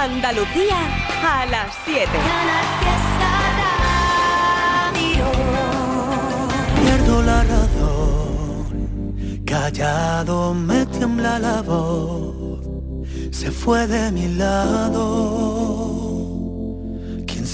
Andalucía a las 7. Pierdo la razón, callado me tiembla la voz, se fue de mi lado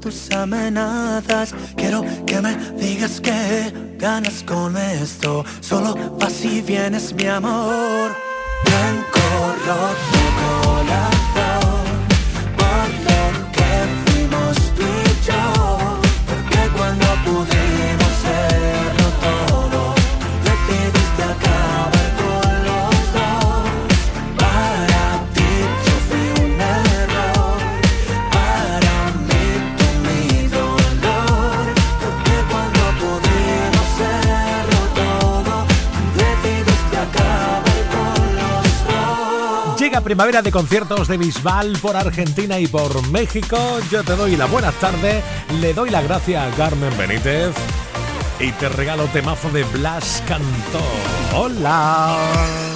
tus amenazas. Quiero que me digas que ganas con esto. Solo vas y vienes, mi amor. De conciertos de Bisbal por Argentina y por México. Yo te doy la buena tarde, le doy la gracia a Carmen Benítez y te regalo temazo de Blas Cantó. Hola.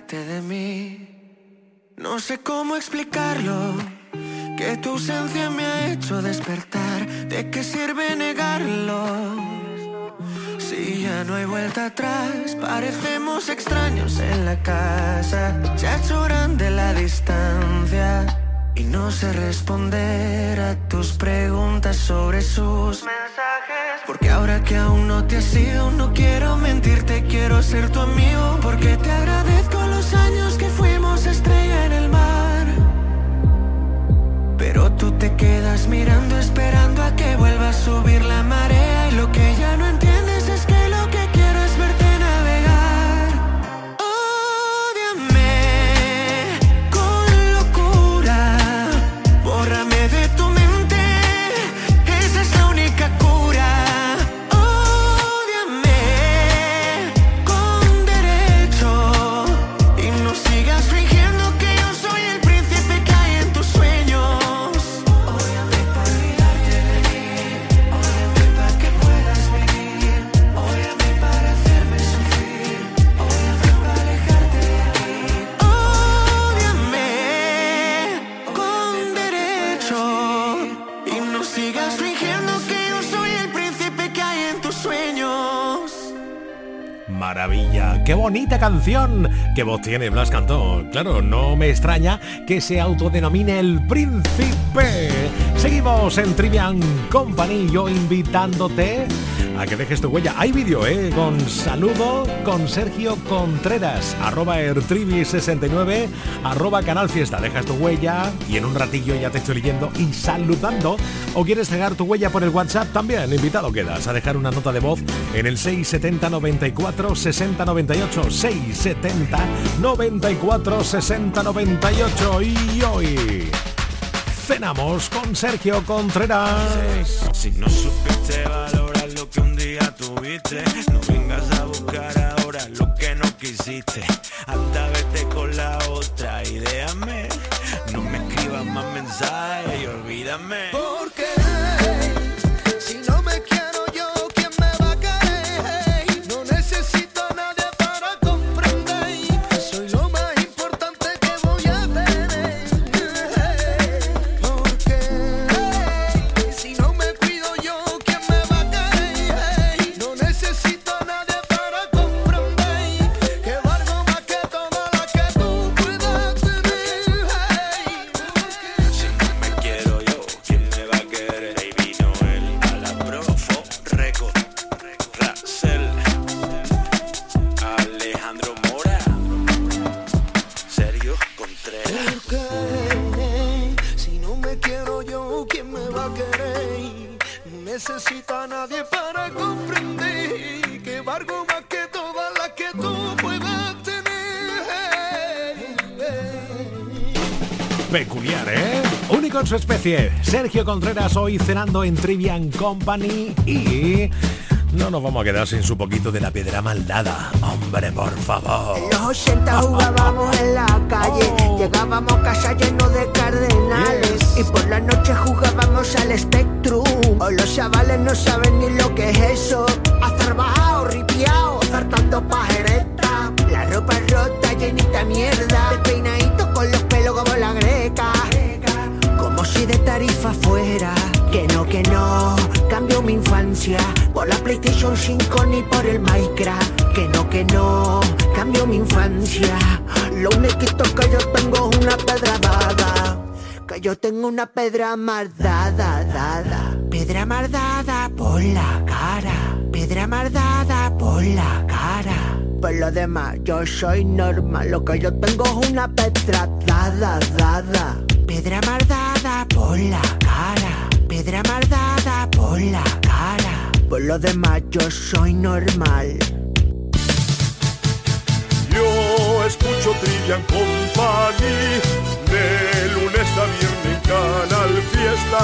de mí. No sé cómo explicarlo, que tu ausencia me ha hecho despertar. ¿De qué sirve negarlo? Si ya no hay vuelta atrás, parecemos extraños en la casa. Ha hecho grande la distancia y no sé responder a tus preguntas sobre sus mensajes. Porque ahora que aún no te has ido, no quiero mentirte, quiero ser tu amigo. Porque te agradezco los años que fuimos estrella en el mar. Pero tú te quedas mirando, esperando a que vuelva a subir la marea. Y lo que canción. Qué voz tiene Blas Cantó. Claro, no me extraña que se autodenomine el príncipe. Seguimos en Trivian Company, yo invitándote a que dejes tu huella. Hay vídeo, ¿eh? Con saludo con Sergio Contreras, arroba ertrivi69, arroba canal fiesta. Dejas tu huella y en un ratillo ya te estoy leyendo y saludando. ¿O quieres dejar tu huella por el WhatsApp? También invitado quedas a dejar una nota de voz en el 670 94 60 98 670 94 60 98 y hoy cenamos con Sergio Contreras. Si no supiste valorar no vengas a buscar ahora lo que no quisiste. En su especie. Sergio Contreras hoy cenando en Trivian Company y... No nos vamos a quedar sin su poquito de la piedra maldada. Hombre, por favor. En los 80 jugábamos en la calle, Oh. llegábamos a casa lleno de cardenales Yes. y por la noche jugábamos al Spectrum. Hoy los chavales no saben ni lo que es eso. Hacer bajado, ripiao, zartando pajereta. La ropa rota, llenita mierda. Si de tarifa fuera. Que no, que no, cambio mi infancia por la PlayStation 5 ni por el Minecraft. Que no, que no, cambio mi infancia. Lo único que yo tengo es una pedra dada. Que yo tengo una pedra mardada, dada. Pedra mardada por la cara. Pedra mardada por la cara. Por lo demás, yo soy normal. Lo que yo tengo es una pedra dada, dada. Pedra mardada por la cara. Pedra mardada por la cara. Por lo demás, yo soy normal. Yo escucho Trivian Company de lunes a viernes en Canal Fiesta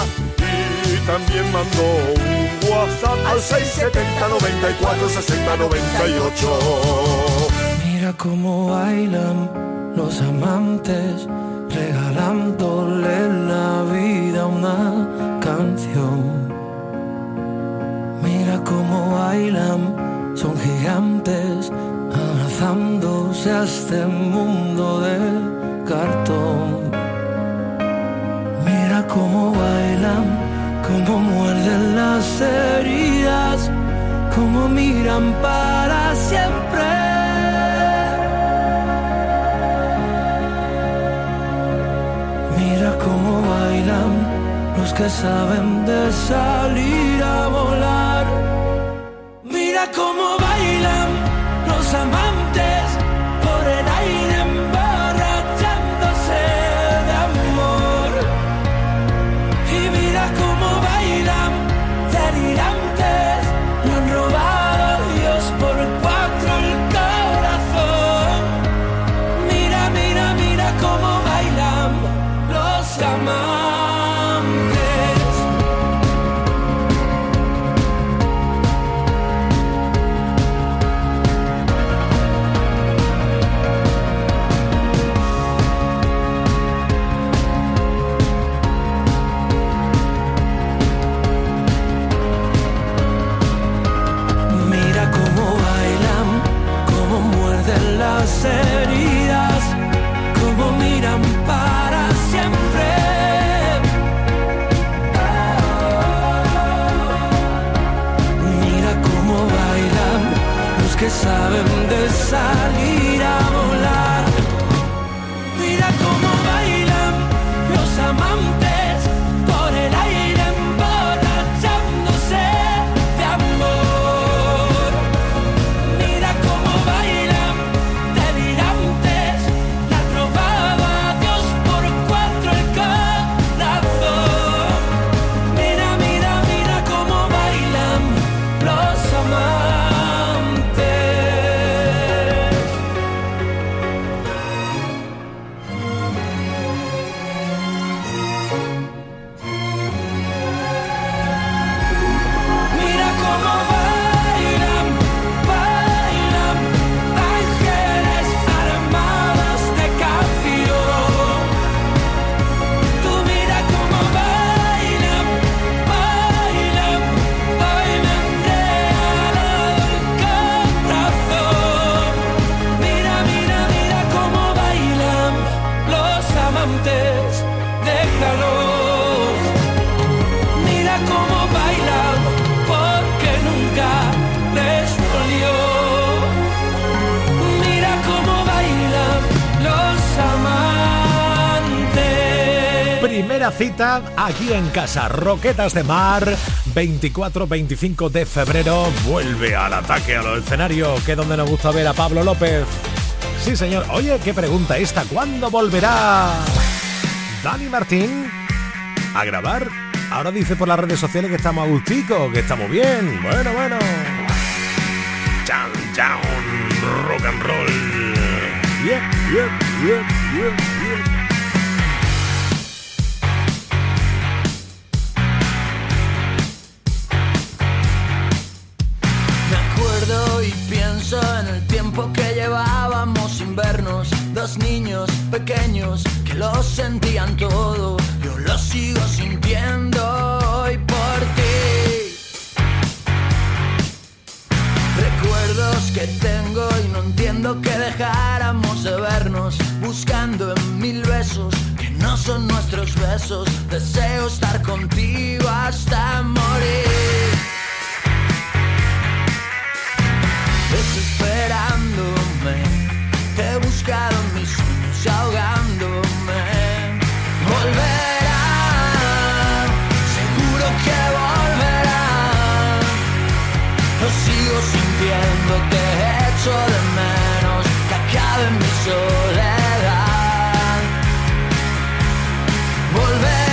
y también mando un WhatsApp al 670 94 60 98. Mira cómo bailan los amantes, regalándole la vida una canción. Mira cómo bailan, son gigantes, abrazándose a este mundo de cartón. Mira cómo bailan, cómo muerden las heridas, cómo miran para siempre. que saben de salir a volar. Mira cómo bailan, los amamos. Aquí en casa. Roquetas de Mar, 24-25 de febrero, vuelve al ataque a los escenarios, que es donde nos gusta ver a Pablo López. Sí, señor. Oye, qué pregunta esta. ¿Cuándo volverá Dani Martín a grabar? Ahora dice por las redes sociales que estamos a que estamos bien. Bueno, bueno. Down, down, rock and roll. Pequeños que lo sentían todo. Yo lo sigo sintiendo hoy por ti. Recuerdos que tengo y no entiendo que dejáramos de vernos. Buscando en mil besos que no son nuestros besos. Deseo estar contigo hasta morir. desesperándome. He buscado mis ahogándome. Volverá, seguro que volverá. Lo sigo sintiendo, te echo de menos, que acabe mi soledad. Volverá,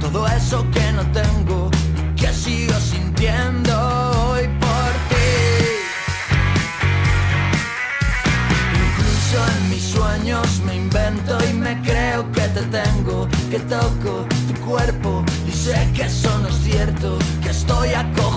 todo eso que no tengo, que sigo sintiendo hoy por ti. en mis sueños me invento y me creo que te tengo, que toco tu cuerpo y sé que eso no es cierto, que estoy acojonándome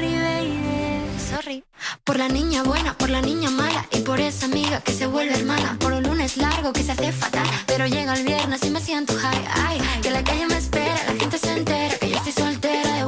Sorry, baby. Sorry. Por la niña buena, por la niña mala y por esa amiga que se vuelve hermana. Por un lunes largo que se hace fatal, pero llega el viernes y me siento high. Ay, que la calle me espera, la gente se entera que yo estoy soltera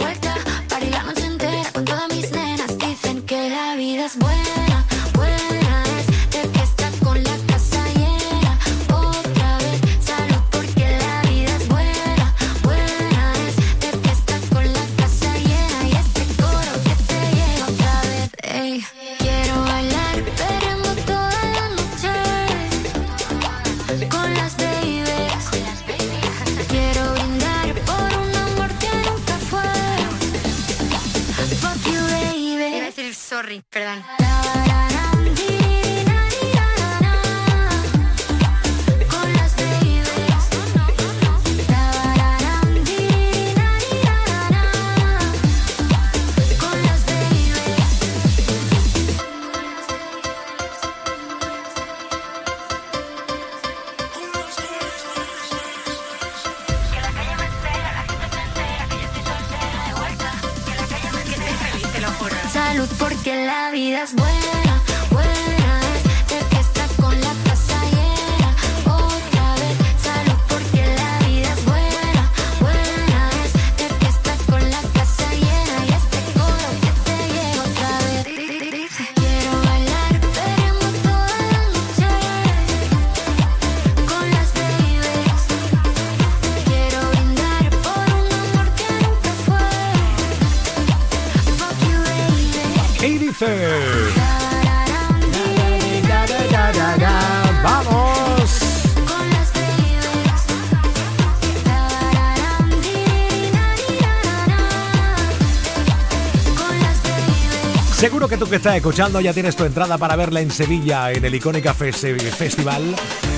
Seguro que tú que estás escuchando ya tienes tu entrada para verla en Sevilla en el Icónica Fes- Festival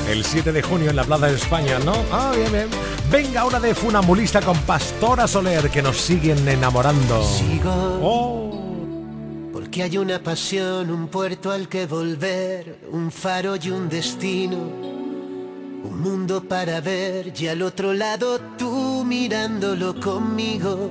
el 7 de junio en la Plaza de España, ¿no? Ah, bien, bien. Venga, una de Funambulista con Pastora Soler que nos siguen enamorando. Sigo Oh. porque hay una pasión, un puerto al que volver, un faro y un destino, un mundo para ver y al otro lado tú mirándolo conmigo.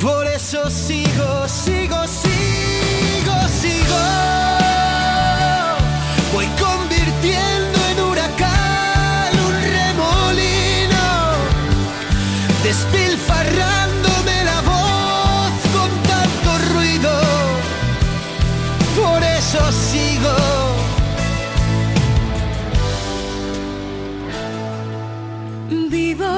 Por eso sigo, sigo, sigo, sigo. Voy convirtiendo en huracán un remolino despilfarrándome la voz con tanto ruido. Por eso sigo. Vivo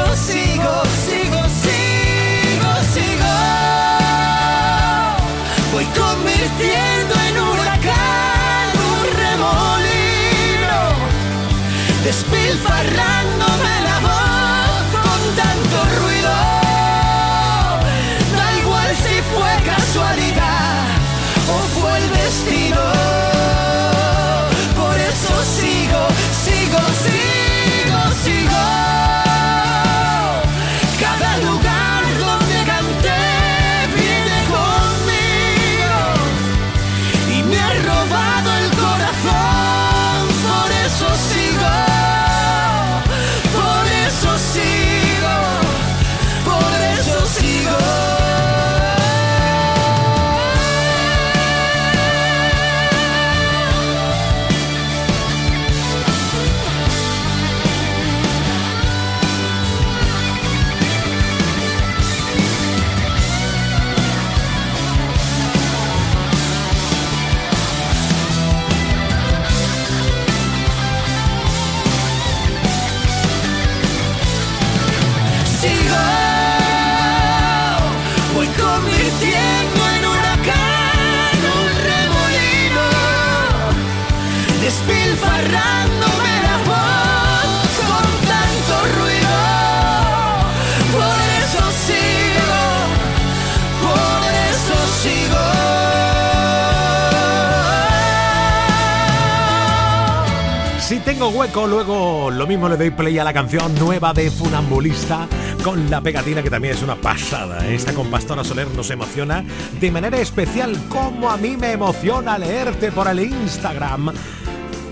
Por eso sigo, sigo, sigo, tengo hueco, luego lo mismo le doy play a la canción nueva de Funambulista con la pegatina que también es una pasada. Esta con Pastora Soler nos emociona de manera especial como a mí me emociona leerte por el Instagram.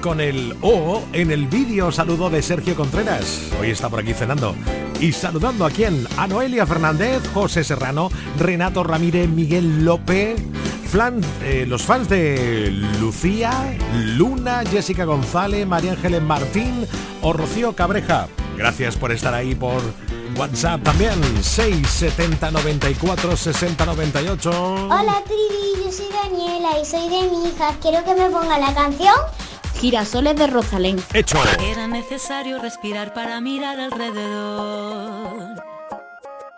Con el O en el vídeo saludo de Sergio Contreras. Hoy está por aquí cenando. Y saludando a quién? A Noelia Fernández, José Serrano, Renato Ramírez, Miguel López, Flan- eh, los fans de Lucía, Luna, Jessica González, María Ángeles Martín o Rocío Cabreja. Gracias por estar ahí por WhatsApp también. 670 94 60 98. Hola Trivi, yo soy Daniela y soy de mi hija. Quiero que me ponga la canción Girasoles de Rosalén. Hecho. Era necesario respirar para mirar alrededor.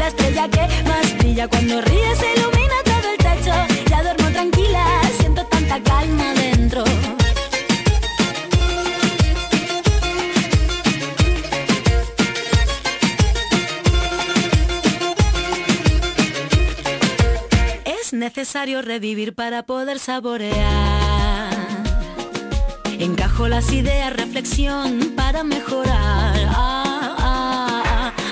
la estrella que más brilla. Cuando ríes ilumina todo el techo, ya duermo tranquila, siento tanta calma dentro. Es necesario revivir para poder saborear. Encajo las ideas, reflexión para mejorar.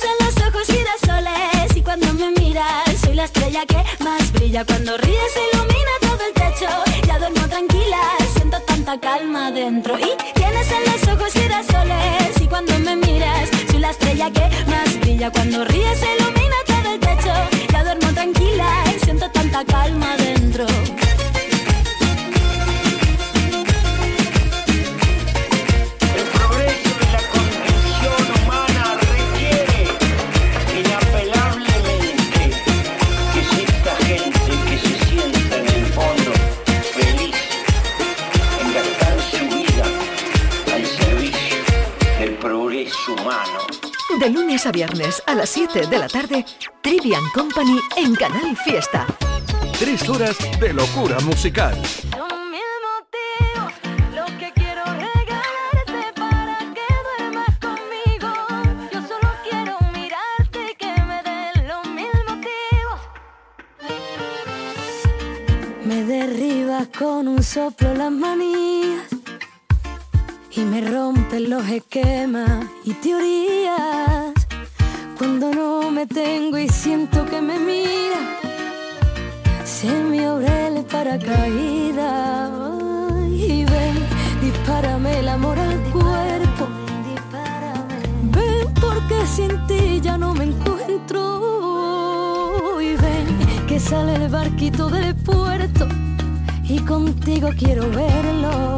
Tienes en los ojos girasoles y cuando me miras soy la estrella que más brilla. Cuando ríes ilumina todo el techo, ya duermo tranquila, siento tanta calma dentro. Y tienes en los ojos girasoles y cuando me miras soy la estrella que más brilla. Cuando ríes ilumina todo el techo, ya duermo tranquila siento tanta calma dentro. Humano. De lunes a viernes a las 7 de la tarde, Trivian Company en Canal Fiesta. Tres horas de locura musical. Son mil motivos los que quiero regalarte para que duermas conmigo. Yo solo quiero mirarte y que me den los mil motivos. Me derribas con un soplo las manías y me rompes los esquemas y teorías. Cuando no me tengo y siento que me mira se me abre el paracaídas y ven, dispárame el amor al cuerpo. Ven porque sin ti ya no me encuentro y ven que sale el barquito del puerto y contigo quiero verlo.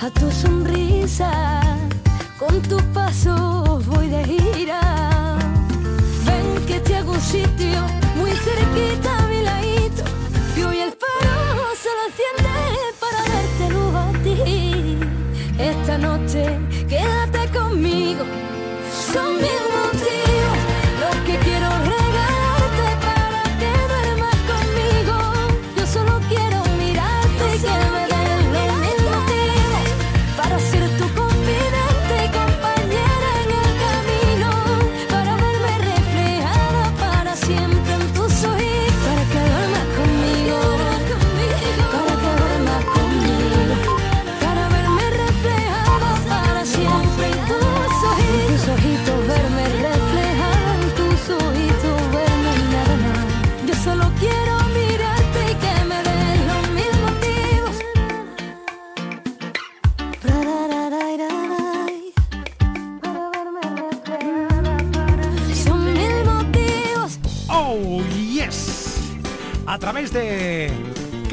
a tu sonrisa. Con tus pasos voy de gira. Ven que te hago un sitio muy cerquita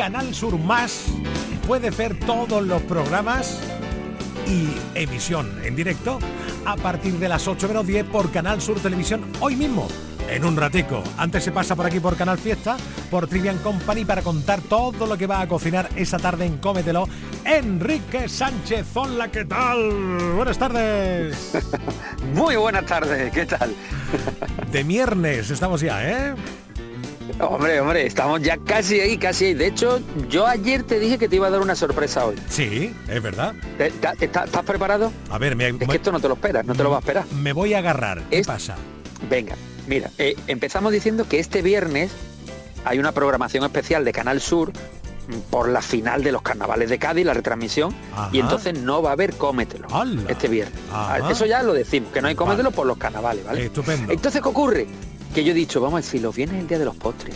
Canal Sur Más puede ver todos los programas y emisión en directo a partir de las 8 menos 10 por Canal Sur Televisión hoy mismo. En un ratico. Antes se pasa por aquí por Canal Fiesta, por Trivian Company para contar todo lo que va a cocinar esa tarde en Cómetelo. Enrique Sánchez, hola, ¿qué tal? Buenas tardes. Muy buenas tardes, ¿qué tal? De viernes estamos ya, ¿eh? Hombre, hombre, estamos ya casi ahí, casi ahí. De hecho, yo ayer te dije que te iba a dar una sorpresa hoy. Sí, es verdad. ¿Te- te- ¿Estás estás preparado? A ver, me, Es que esto no te lo esperas, no te lo vas a esperar. me voy a agarrar. ¿Qué pasa? Venga, mira, eh, empezamos diciendo que este viernes hay una programación especial de Canal Sur por la final de los carnavales de Cádiz, la retransmisión, Ajá. y entonces no va a haber cómetelo este viernes. Ajá. Eso ya lo decimos, que no hay cómetelo por los carnavales, ¿vale? Estupendo. Entonces, ¿qué ocurre? Que yo he dicho, vamos a si los viernes es el día de los postres.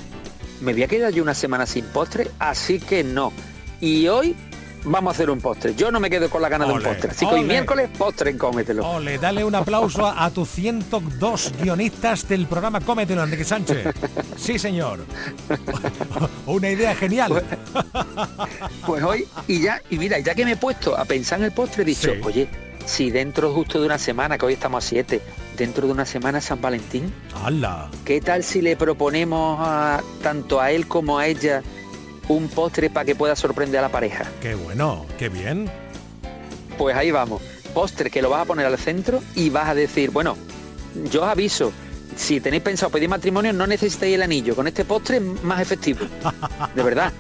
Me voy a quedar yo una semana sin postre, así que no. Y hoy vamos a hacer un postre. Yo no me quedo con la gana de un postre. Así que hoy ole. miércoles, postre en cómetelo. Ole, dale un aplauso a, a tus 102 guionistas del programa Cómetelo, Enrique Sánchez. Sí, señor. Una idea genial. Pues hoy, y ya, y mira, ya que me he puesto a pensar en el postre, he dicho, Sí. oye, si dentro justo de una semana, que hoy estamos a 7, dentro de una semana San Valentín, ¡Hala! ¿qué tal si le proponemos a, tanto a él como a ella un postre para que pueda sorprender a la pareja? ¡Qué bueno! ¡Qué bien! Pues ahí vamos. Postre que lo vas a poner al centro y vas a decir, bueno, yo os aviso, si tenéis pensado pedir matrimonio no necesitáis el anillo, con este postre es más efectivo. De verdad.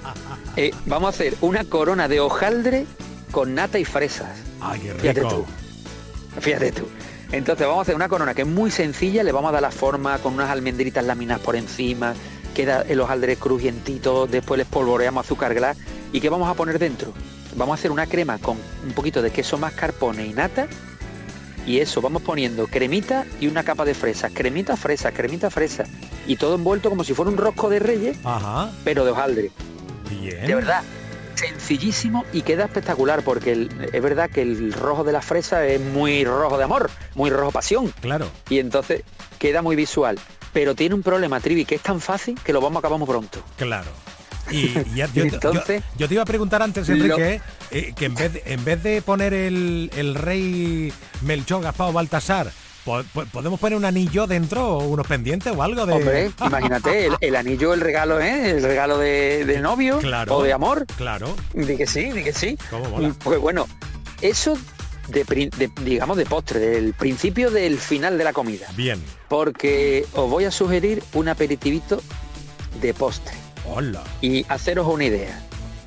Eh, vamos a hacer una corona de hojaldre con nata y fresas. ¡Ay, qué Fíjate rico! tú. Fíjate tú. Entonces vamos a hacer una corona que es muy sencilla, le vamos a dar la forma con unas almendritas laminadas por encima, queda el hojaldre crujientito, después le espolvoreamos azúcar glass y ¿qué vamos a poner dentro? Vamos a hacer una crema con un poquito de queso mascarpone y nata y eso, vamos poniendo cremita y una capa de fresas, cremita, fresa, cremita, fresa y todo envuelto como si fuera un rosco de reyes, Ajá. pero de hojaldre. Bien. De verdad, sencillísimo y queda espectacular porque el- es verdad que el rojo de la fresa es muy rojo de amor, muy rojo pasión. Claro. Y entonces queda muy visual. Pero tiene un problema, Trivi, que es tan fácil que lo vamos a acabar muy pronto. Claro. Y ya- yo, Entonces, yo te iba a preguntar antes, Enrique, eh, que en vez, de, en vez de poner el, el rey Melchor, Gaspar Baltasar, ¿podemos poner un anillo dentro o unos pendientes o algo de...? Hombre, imagínate, el, el anillo, el regalo, ¿eh? El regalo de, de novio Claro. o de amor. Claro. Di que sí, di que sí. ¿Cómo mola? Pues bueno, eso de, de- digamos de postre, del principio del final de la comida. Bien. Porque os voy a sugerir un aperitivito de postre. Hola. Y haceros una idea.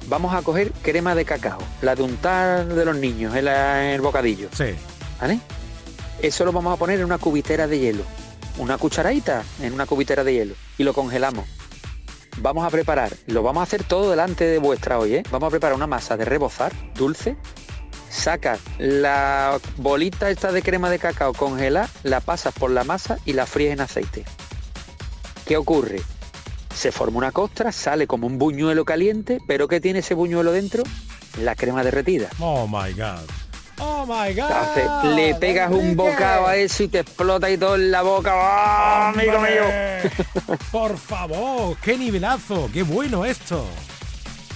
Vamos a coger crema de cacao, la de untar de los niños en el bocadillo. Sí. ¿Vale? Eso lo vamos a poner en una cubitera de hielo. Una cucharadita en una cubitera de hielo. Y lo congelamos. Vamos a preparar, lo vamos a hacer todo delante de vuestra hoy, ¿eh? Vamos a preparar una masa de rebozar, dulce. Sacas la bolita esta de crema de cacao congelada, la pasas por la masa y la fríes en aceite. ¿Qué ocurre? Se forma una costra, sale como un buñuelo caliente, pero ¿qué tiene ese buñuelo dentro? La crema derretida. Oh my God. Oh my God. Entonces, le pegas un bocado a eso y te explota y todo en la boca. ¡Ah, amigo mío! Por favor, qué nivelazo, qué bueno esto.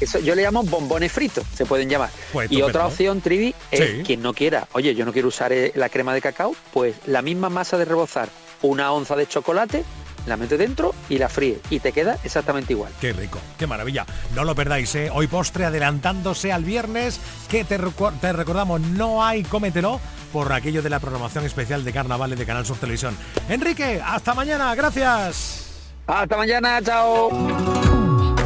Eso yo le llamo bombones fritos, se pueden llamar. Pues y otra opción, Trivi, es Sí. quien no quiera, oye, yo no quiero usar eh, la crema de cacao, pues la misma masa de rebozar, una onza de chocolate, la metes dentro y la fríe y te queda exactamente igual. Qué rico, qué maravilla. No lo perdáis, ¿eh? Hoy postre adelantándose al viernes, que te, te recordamos, no hay cómetelo por aquello de la programación especial de carnavales de Canal Sur Televisión. Enrique, hasta mañana, gracias. Hasta mañana, chao.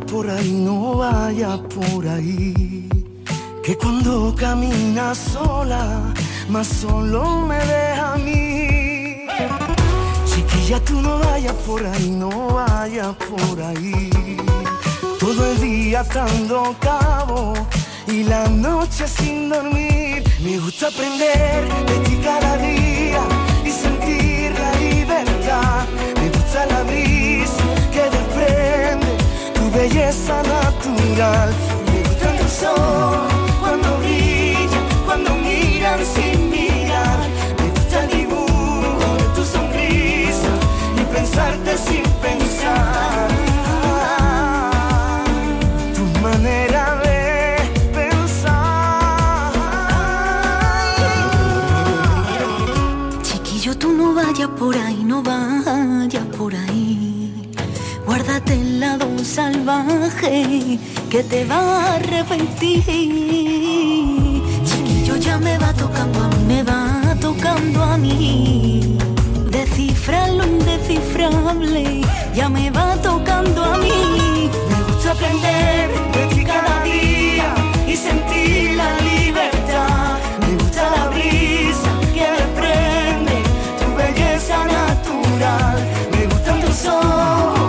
Por ahí, no vayas por ahí. Que cuando caminas sola, más solo me deja a mí. Chiquilla, tú no vayas por ahí, no vayas por ahí. Todo el día atando cabo y la noche sin dormir. Me gusta aprender de ti cada día y sentir la libertad. Me gusta la tu belleza natural. Me gusta tu sol cuando brilla, cuando miran sin mirar. Me gusta el dibujo de tu sonrisa y pensarte sin pensar. Que te va a arrepentir. Chiquillo, ya me va tocando a mí, me va tocando a mí. Descifrar lo indescifrable, ya me va tocando a mí. Me gusta aprender de ti cada día y sentir la libertad. Me gusta la brisa que desprende tu belleza natural. Me gustan tus ojos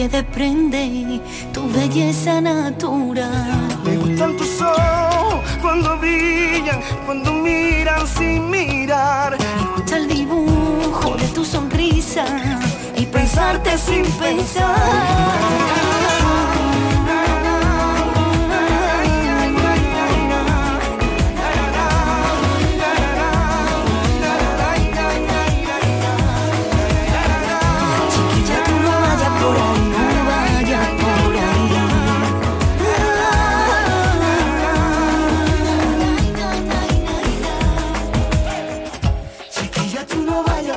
que desprende tu belleza natural. Me gustan tus ojos cuando brillan, cuando miran sin mirar. Me gusta el dibujo de tu sonrisa y pensarte sin pensar.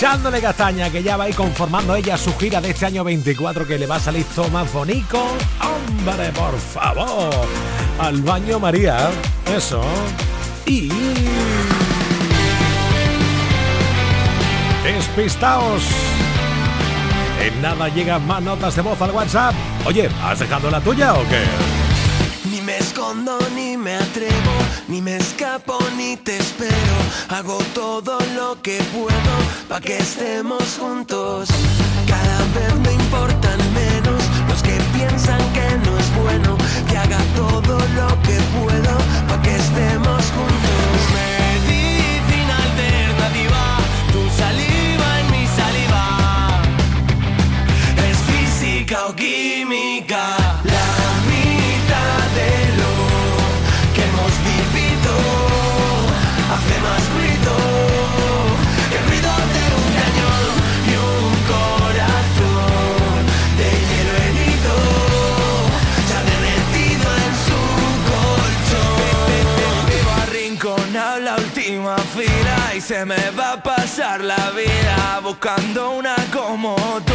echándole castaña, que ya va a ir conformando ella su gira de este año 24 que le va a salir más bonito. Hombre, por favor. Al baño María. Eso. Y... Despistaos. En nada llegan más notas de voz al WhatsApp. Oye, ¿has dejado la tuya o qué? escondo ni me atrevo, ni me escapo ni te espero. Hago todo lo que puedo para que estemos juntos. Cada vez me importan menos los que piensan que no es bueno que haga todo lo que puedo para que estemos juntos. Medicina alternativa, tu saliva en mi saliva. Es física o química. Se me va a pasar la vida buscando una como tú.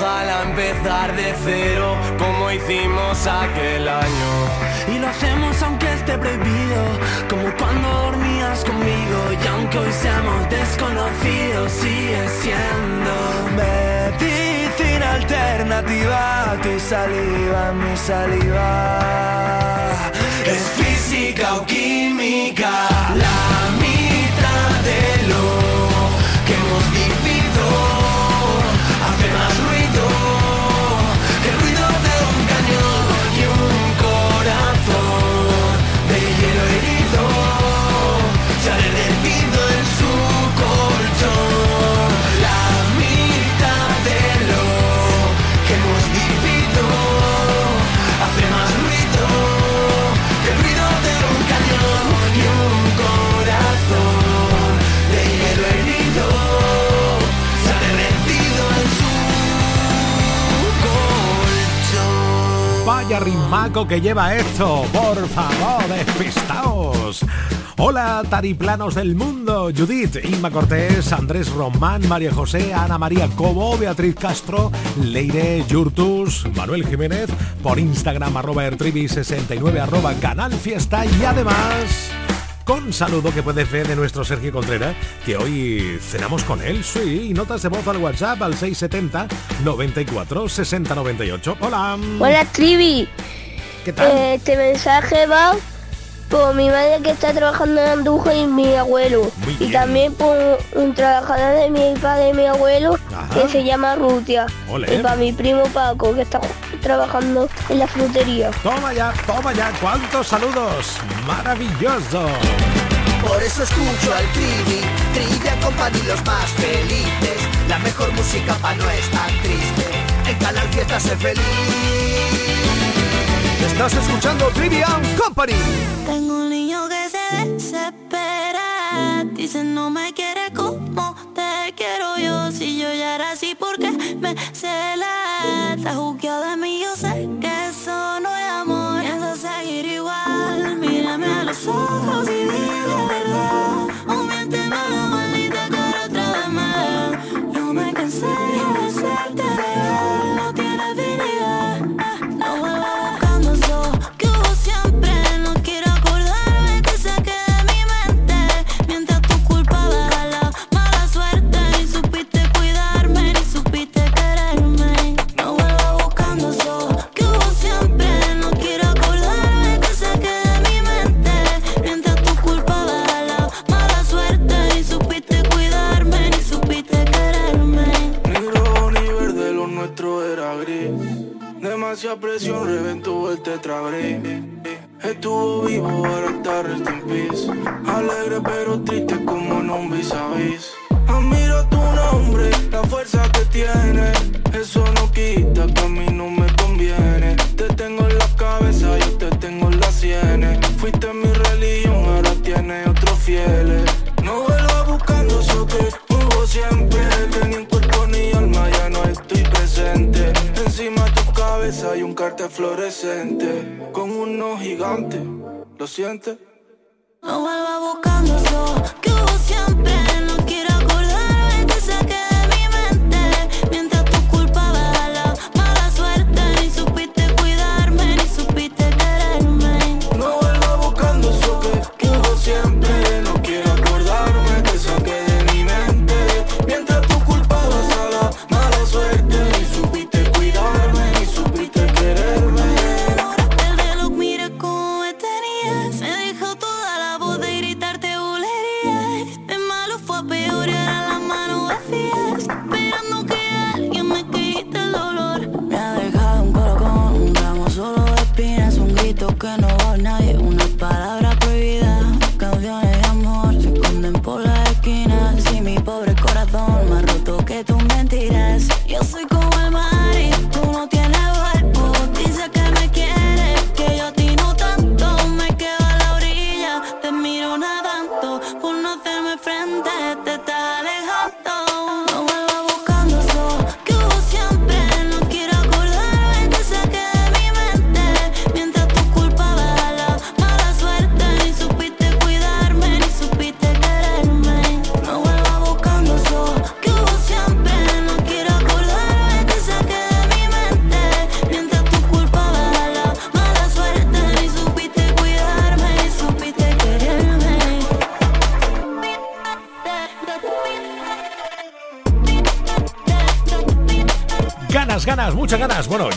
Ojalá empezar de cero como hicimos aquel año. Y lo hacemos aunque esté prohibido, como cuando dormías conmigo. Y aunque hoy seamos desconocidos, sigue siendo medicina alternativa. Tu saliva, mi saliva. Es física o química, la mitad de rimaco que lleva esto, por favor, despistaos. Hola, tariplanos del mundo, Judith, Inma Cortés, Andrés Román, María José, Ana María Cobo, Beatriz Castro, Leire Yurtus, Manuel Jiménez, por Instagram arroba ertribi69 arroba canal fiesta. Y además con saludo que puedes ver de nuestro Sergio Contreras, que hoy cenamos con él, sí, y notas de voz al WhatsApp al 670 94 60 98. Hola. Hola Trivi. ¿Qué tal? Eh, este mensaje va por mi madre que está trabajando en Andújar y mi abuelo. Y también por un trabajador de mi padre y mi abuelo Ajá. que se llama Rutia. Ole. Y para mi primo Paco que está trabajando en la frutería. Toma ya, toma ya, cuántos saludos. Maravilloso. Por eso escucho al Trivi, Trivia Company los más felices. La mejor música pa' no estar triste. En Canal Fiesta sé feliz. Estás escuchando Trivian Company. Tengo un niño que se desespera. Dice no me quiere así, porque me cela? Está juzgado de mí, yo sé que eso no es amor. Pienso seguir igual. Mírame a los ojos y dime Estuvo vivo, ahora está rest in peace. Alegre pero triste como en un vis a vis. Admiro tu nombre, la fuerza que tiene. Eso no quita que a mí no me conviene. Te tengo en la cabeza, yo te tengo en las sienes. Fuiste mi religión, ahora tienes otros fieles. No vuelvas buscando eso que hubo siempre. Tenía un cuerpo ni alma, ya no estoy presente. Encima de tu cabeza hay un cartel fluorescente. ¿Lo sientes? No vuelvas buscando eso que hubo siempre.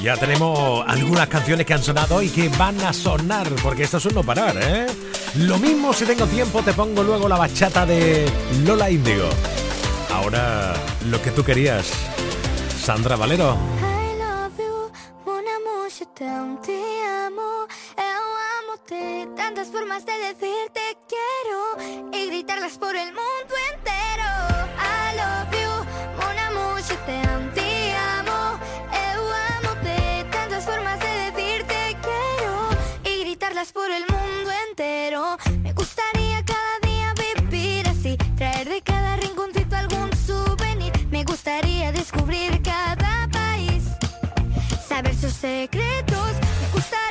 Ya tenemos algunas canciones que han sonado y que van a sonar, porque esto es un no parar, ¿eh? Lo mismo si tengo tiempo, te pongo luego la bachata de Lola Índigo. Ahora, lo que tú querías, Sandra Valero. Y gritarlas por el mundo entero. Por el mundo entero. Me gustaría cada día vivir así, traer de cada rinconcito algún souvenir. Me gustaría descubrir cada país, saber sus secretos. Me gustaría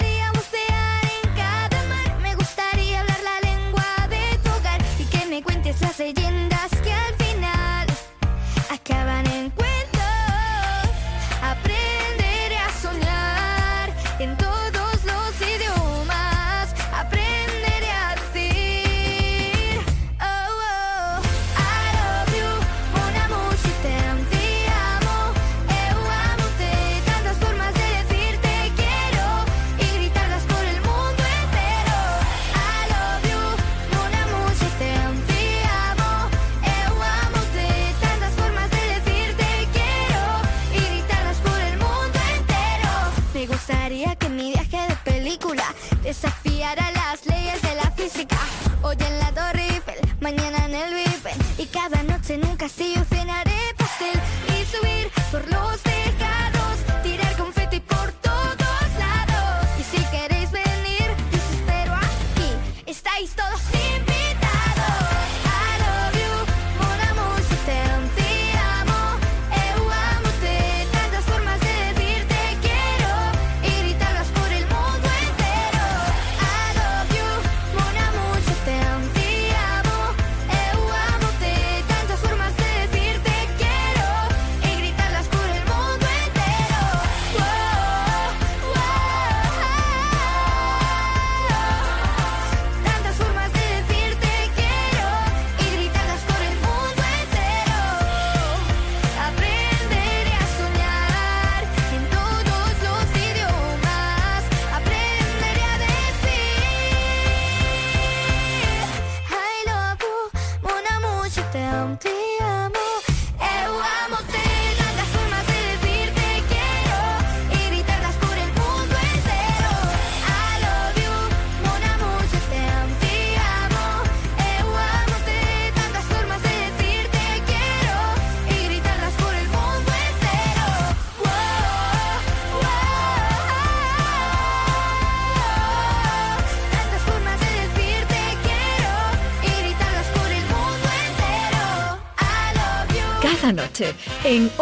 Hoy en la Torre mañana en el Vipen y cada noche en un castillo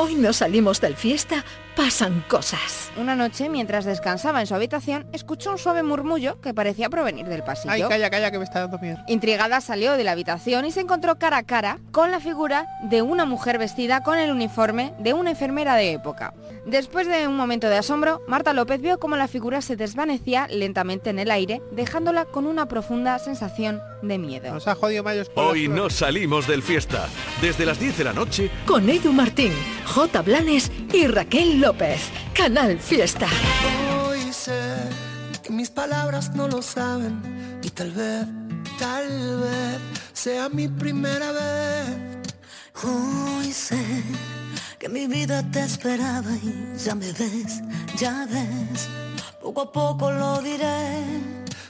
Hoy no salimos del fiesta, pasan cosas. Una noche, mientras descansaba en su habitación, escuchó un suave murmullo que parecía provenir del pasillo. Ay, calla, calla, que me está dando miedo. Intrigada salió de la habitación y se encontró cara a cara con la figura de una mujer vestida con el uniforme de una enfermera de época. Después de un momento de asombro, Marta López vio cómo la figura se desvanecía lentamente en el aire, dejándola con una profunda sensación de miedo. Nos ha jodido Mayos Hoy no salimos del fiesta. Desde las 10 de la noche, Con Edu Martín, J. Blanes y Raquel López. Canal Fiesta. Hoy sé que mis palabras no lo saben y tal vez, tal vez sea mi primera vez. Hoy sé que mi vida te esperaba y ya me ves, ya ves, poco a poco lo diré.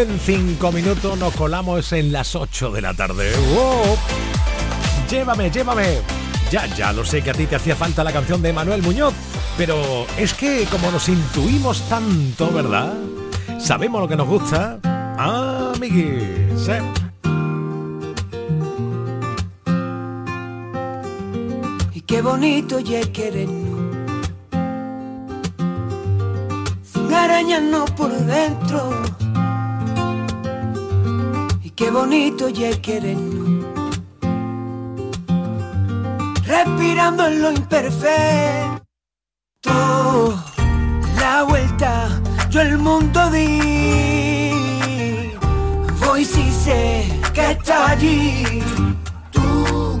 En cinco minutos nos colamos en las 8 de la tarde. Llévame, llévame. Ya, ya lo sé que a ti te hacía falta la canción de Manuel Muñoz, pero es que como nos intuimos tanto, ¿verdad? Sabemos lo que nos gusta. Ah, amiguis. ¿eh? Y qué bonito ya querernos Sin arañas no por dentro qué bonito ya querernos Respirando en lo imperfecto La vuelta yo el mundo di. Voy si sé que está allí Tú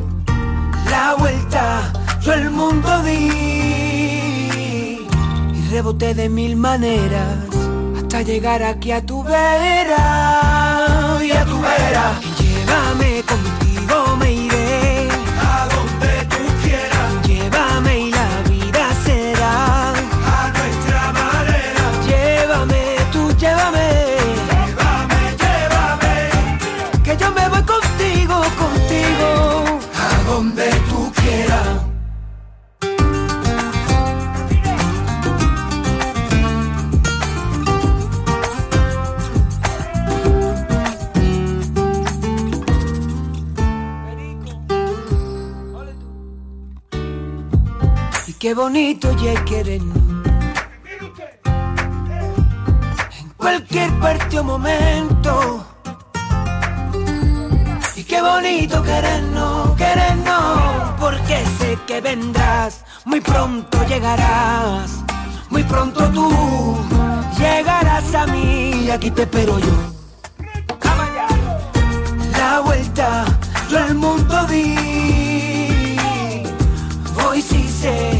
la vuelta, yo el mundo di. Y reboté de mil maneras hasta llegar aquí a tu vera y a tu vera. Llévame contigo, me iré a donde tú quieras. Llévame Y bonito ya querernos. En cualquier parte o momento. Y qué bonito querernos, querernos, porque sé que vendrás, muy pronto llegarás, muy pronto tú llegarás a mí, y aquí te espero yo. La vuelta, yo el mundo di, voy si sé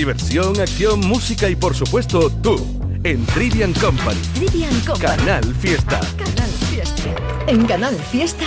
Diversión, acción, música y por supuesto tú. En Trivian Company. Trivian Company. Canal Fiesta. Canal Fiesta. En Canal Fiesta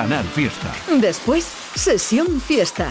Canal Fiesta. Después, sesión fiesta.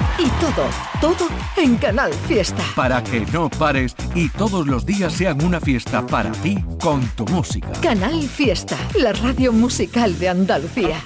Y todo, todo en Canal Fiesta. Para que no pares y todos los días sean una fiesta para ti con tu música. Canal Fiesta, la radio musical de Andalucía.